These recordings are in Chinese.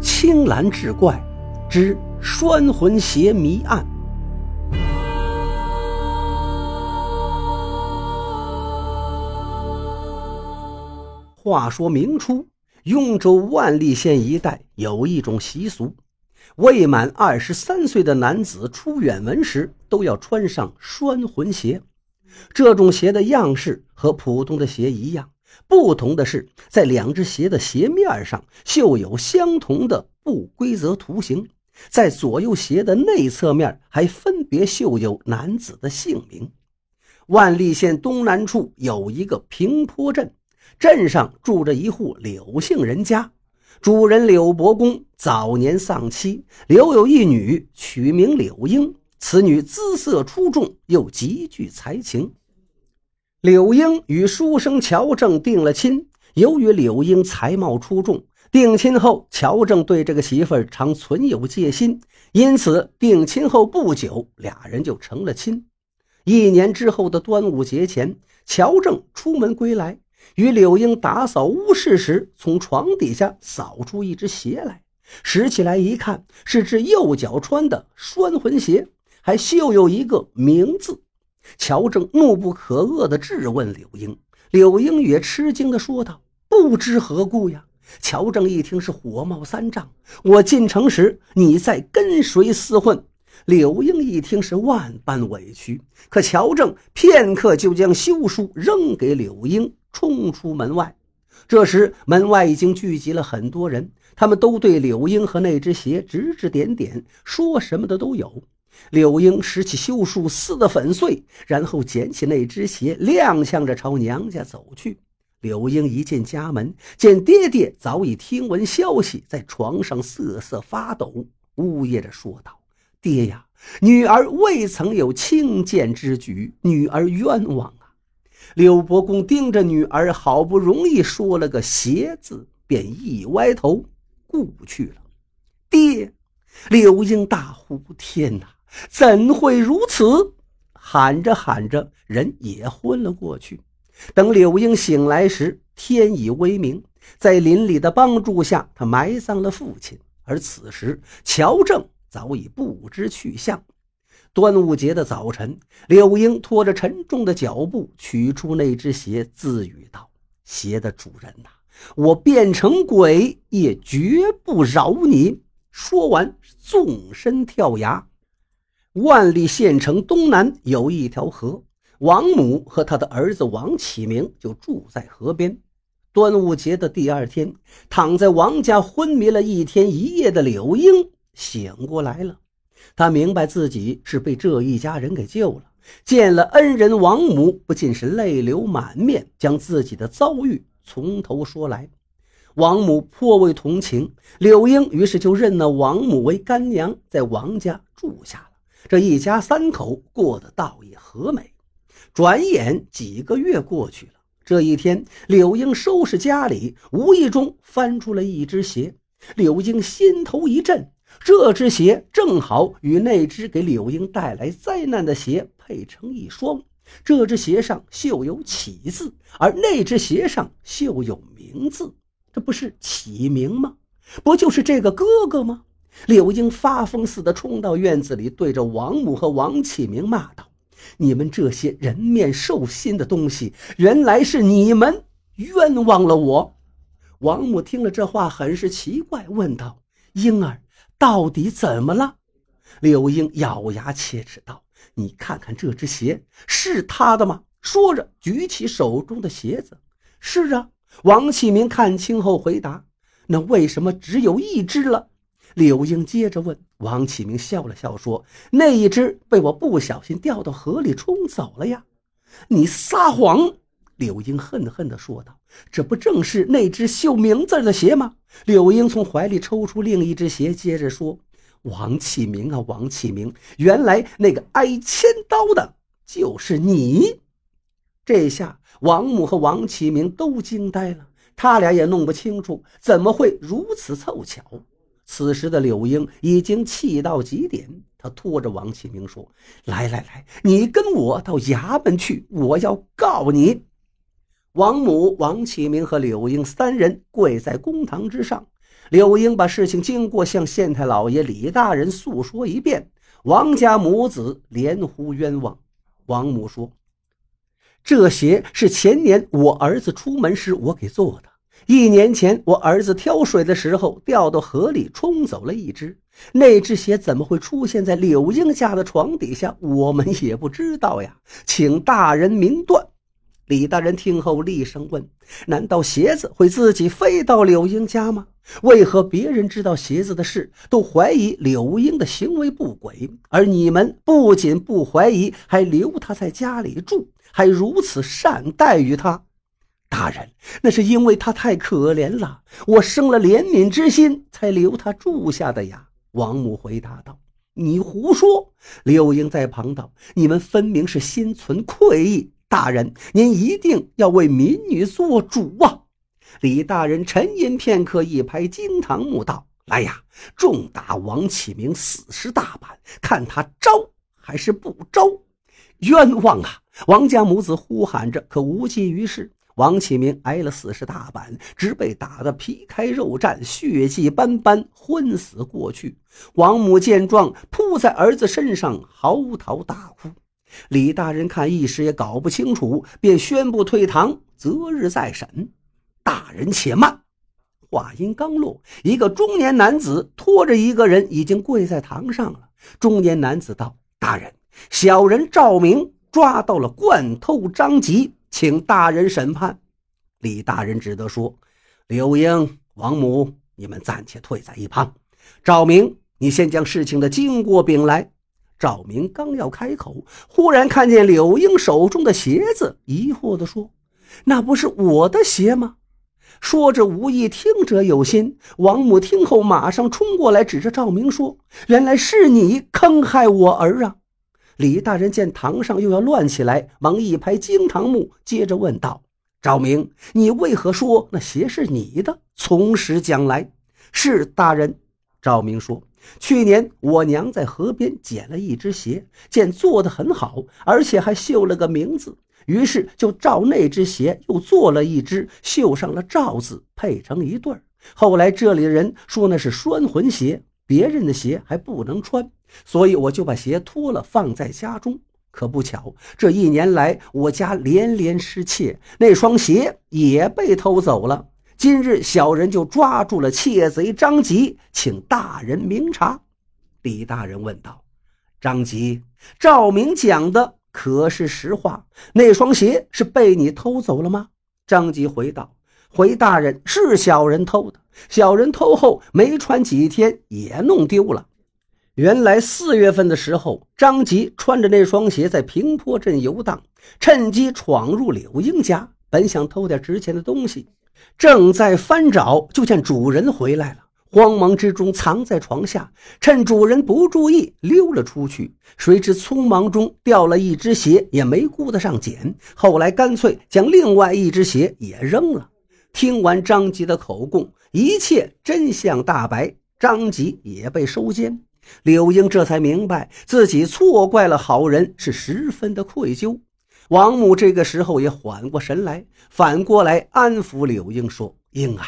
青蓝志怪之拴魂鞋谜案。话说明初，雍州万历县一带有一种习俗，未满二十三岁的男子出远门时都要穿上拴魂鞋。这种鞋的样式和普通的鞋一样。不同的是，在两只鞋的鞋面上绣有相同的不规则图形，在左右鞋的内侧面还分别绣有男子的姓名。万历县东南处有一个平坡镇，镇上住着一户柳姓人家，主人柳伯公早年丧妻，留有一女，取名柳英。此女姿色出众，又极具才情。柳英与书生乔正定了亲。由于柳英才貌出众，定亲后乔正对这个媳妇儿常存有戒心，因此定亲后不久，俩人就成了亲。一年之后的端午节前，乔正出门归来，与柳英打扫屋室时，从床底下扫出一只鞋来，拾起来一看，是只右脚穿的拴魂鞋，还绣有一个名字。乔正怒不可遏地质问柳英，柳英也吃惊地说道：“不知何故呀？”乔正一听是火冒三丈：“我进城时你在跟谁厮混？”柳英一听是万般委屈，可乔正片刻就将休书扔给柳英，冲出门外。这时门外已经聚集了很多人，他们都对柳英和那只鞋指指点点，说什么的都有。柳英拾起绣树撕得粉碎，然后捡起那只鞋，踉跄着朝娘家走去。柳英一进家门，见爹爹早已听闻消息，在床上瑟瑟发抖，呜咽着说道：“爹呀，女儿未曾有轻贱之举，女儿冤枉啊！”柳伯公盯着女儿，好不容易说了个“鞋”字，便一歪头故去了。爹，柳英大呼：“天哪！”怎会如此？喊着喊着，人也昏了过去。等柳英醒来时，天已微明。在邻里的帮助下，他埋葬了父亲。而此时，乔正早已不知去向。端午节的早晨，柳英拖着沉重的脚步取出那只鞋，自语道：“鞋的主人呐，我变成鬼也绝不饶你！”说完，纵身跳崖。万历县城东南有一条河，王母和他的儿子王启明就住在河边。端午节的第二天，躺在王家昏迷了一天一夜的柳英醒过来了。他明白自己是被这一家人给救了，见了恩人王母，不禁是泪流满面，将自己的遭遇从头说来。王母颇为同情柳英，于是就认了王母为干娘，在王家住下。这一家三口过得倒也和美。转眼几个月过去了，这一天，柳英收拾家里，无意中翻出了一只鞋。柳英心头一震，这只鞋正好与那只给柳英带来灾难的鞋配成一双。这只鞋上绣有“启”字，而那只鞋上绣有“名”字，这不是启明吗？不就是这个哥哥吗？柳英发疯似的冲到院子里，对着王母和王启明骂道：“你们这些人面兽心的东西，原来是你们冤枉了我！”王母听了这话，很是奇怪，问道：“英儿，到底怎么了？”柳英咬牙切齿道：“你看看这只鞋，是他的吗？”说着，举起手中的鞋子：“是啊。”王启明看清后回答：“那为什么只有一只了？”柳英接着问王启明，笑了笑说：“那一只被我不小心掉到河里冲走了呀！”你撒谎！柳英恨恨地说道：“这不正是那只绣名字的鞋吗？”柳英从怀里抽出另一只鞋，接着说：“王启明啊，王启明，原来那个挨千刀的就是你！”这下王母和王启明都惊呆了，他俩也弄不清楚怎么会如此凑巧。此时的柳英已经气到极点，他拖着王启明说：“来来来，你跟我到衙门去，我要告你。”王母、王启明和柳英三人跪在公堂之上，柳英把事情经过向县太老爷李大人诉说一遍，王家母子连呼冤枉。王母说：“这鞋是前年我儿子出门时我给做的。一年前我儿子挑水的时候掉到河里冲走了一只，那只鞋怎么会出现在柳英家的床底下？我们也不知道呀，请大人明断。”李大人听后厉声问：“难道鞋子会自己飞到柳英家吗？为何别人知道鞋子的事，都怀疑柳英的行为不轨，而你们不仅不怀疑，还留他在家里住，还如此善待于他？大人，那是因为他太可怜了，我生了怜悯之心，才留他住下的呀。”王母回答道：“你胡说！”柳英在旁道：“你们分明是心存愧意。”大人，您一定要为民女做主啊！李大人沉吟片刻，一拍惊堂木道：“来呀，重打王启明四十大板，看他招还是不招！”冤枉啊！王家母子呼喊着，可无济于事。王启明挨了四十大板，直被打得皮开肉绽，血迹斑斑，昏死过去。王母见状，扑在儿子身上，嚎啕大哭。李大人看一时也搞不清楚，便宣布退堂，择日再审。大人且慢。话音刚落，一个中年男子拖着一个人已经跪在堂上了。中年男子道：“大人，小人赵明抓到了惯偷张吉，请大人审判。”李大人只得说：“柳英、王母，你们暂且退在一旁。赵明，你先将事情的经过禀来。”赵明刚要开口，忽然看见柳英手中的鞋子，疑惑地说：“那不是我的鞋吗？”说着无意，听者有心。王母听后，马上冲过来，指着赵明说：“原来是你坑害我儿啊！”李大人见堂上又要乱起来，忙一拍惊堂木，接着问道：“赵明，你为何说那鞋是你的？从实讲来。”是大人。赵明说。去年我娘在河边捡了一只鞋，见做的很好，而且还绣了个名字，于是就照那只鞋又做了一只，绣上了赵字，配成一对儿。后来这里的人说那是拴魂鞋，别人的鞋还不能穿，所以我就把鞋脱了放在家中。可不巧，这一年来我家连连失窃，那双鞋也被偷走了。今日小人就抓住了窃贼张吉，请大人明察。李大人问道：“张吉，赵明讲的可是实话？那双鞋是被你偷走了吗？”张吉回道：“回大人，是小人偷的。小人偷后没穿几天，也弄丢了。原来四月份的时候，张吉穿着那双鞋在平坡镇游荡，趁机闯入柳英家，本想偷点值钱的东西。”正在翻找，就见主人回来了，慌忙之中藏在床下，趁主人不注意溜了出去。谁知匆忙中掉了一只鞋，也没顾得上捡，后来干脆将另外一只鞋也扔了。听完张吉的口供，一切真相大白，张吉也被收监。柳英这才明白自己错怪了好人，是十分的愧疚。王母这个时候也缓过神来，反过来安抚柳英说：“英儿，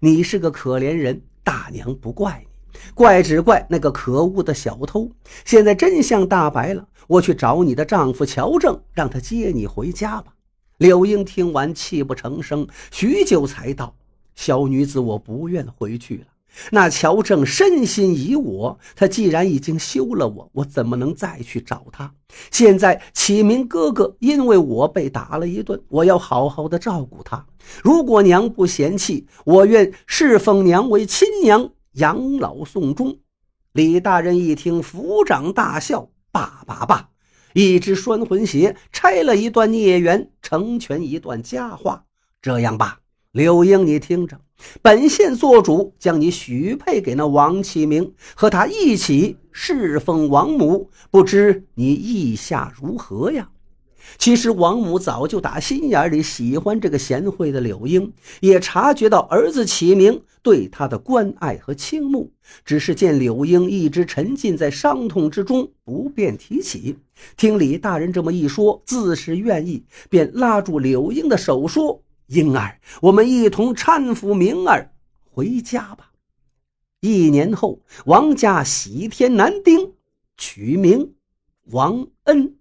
你是个可怜人，大娘不怪你，怪只怪那个可恶的小偷。现在真相大白了，我去找你的丈夫乔正，让他接你回家吧。”柳英听完，泣不成声，许久才道：“小女子，我不愿回去了。”那乔正深心疑我，他既然已经休了我，我怎么能再去找他？现在启明哥哥因为我被打了一顿，我要好好的照顾他。如果娘不嫌弃，我愿侍奉娘为亲娘，养老送终。李大人一听，抚掌大笑：“罢罢罢！一只拴魂鞋拆了一段孽缘，成全一段佳话。这样吧，柳英，你听着。”本县做主，将你许配给那王启明，和他一起侍奉王母。不知你意下如何呀？其实王母早就打心眼里喜欢这个贤惠的柳英，也察觉到儿子启明对她的关爱和倾慕，只是见柳英一直沉浸在伤痛之中，不便提起。听李大人这么一说，自是愿意，便拉住柳英的手说。英儿，我们一同搀扶明儿回家吧。一年后，王家喜添男丁，取名王恩。